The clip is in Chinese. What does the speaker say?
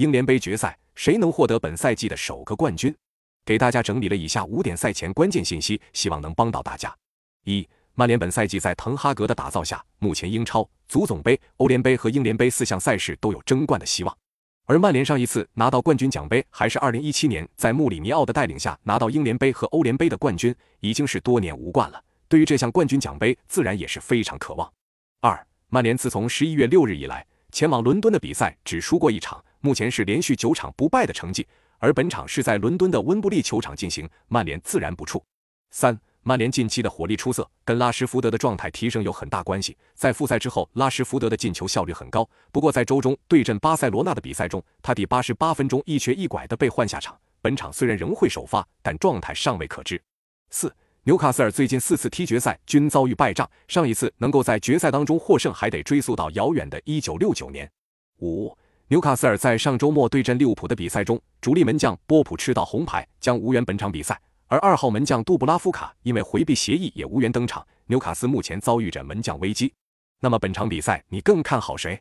英联杯决赛谁能获得本赛季的首个冠军？给大家整理了以下五点赛前关键信息，希望能帮到大家。一、曼联本赛季在滕哈格的打造下，目前英超、足总杯、欧联杯和英联杯四项赛事都有争冠的希望。而曼联上一次拿到冠军奖杯还是2017年在穆里尼奥的带领下拿到英联杯和欧联杯的冠军，已经是多年无冠了。对于这项冠军奖杯，自然也是非常渴望。二、曼联自从11月6日以来前往伦敦的比赛只输过一场，目前是连续九场不败的成绩，而本场是在伦敦的温布利球场进行，曼联自然不怵。三。曼联近期的火力出色，跟拉什福德的状态提升有很大关系。在复赛之后，拉什福德的进球效率很高。不过在周中对阵巴塞罗那的比赛中，他第八十八分钟一瘸一拐的被换下场。本场虽然仍会首发，但状态尚未可知。四，纽卡斯尔最近四次踢决赛均遭遇败仗，上一次能够在决赛当中获胜，还得追溯到遥远的一九六九年。五，纽卡斯尔在上周末对阵利物浦的比赛中，主力门将波普吃到红牌，将无缘本场比赛。而二号门将杜布拉夫卡因为回避协议也无缘登场，纽卡斯目前遭遇着门将危机。那么本场比赛你更看好谁？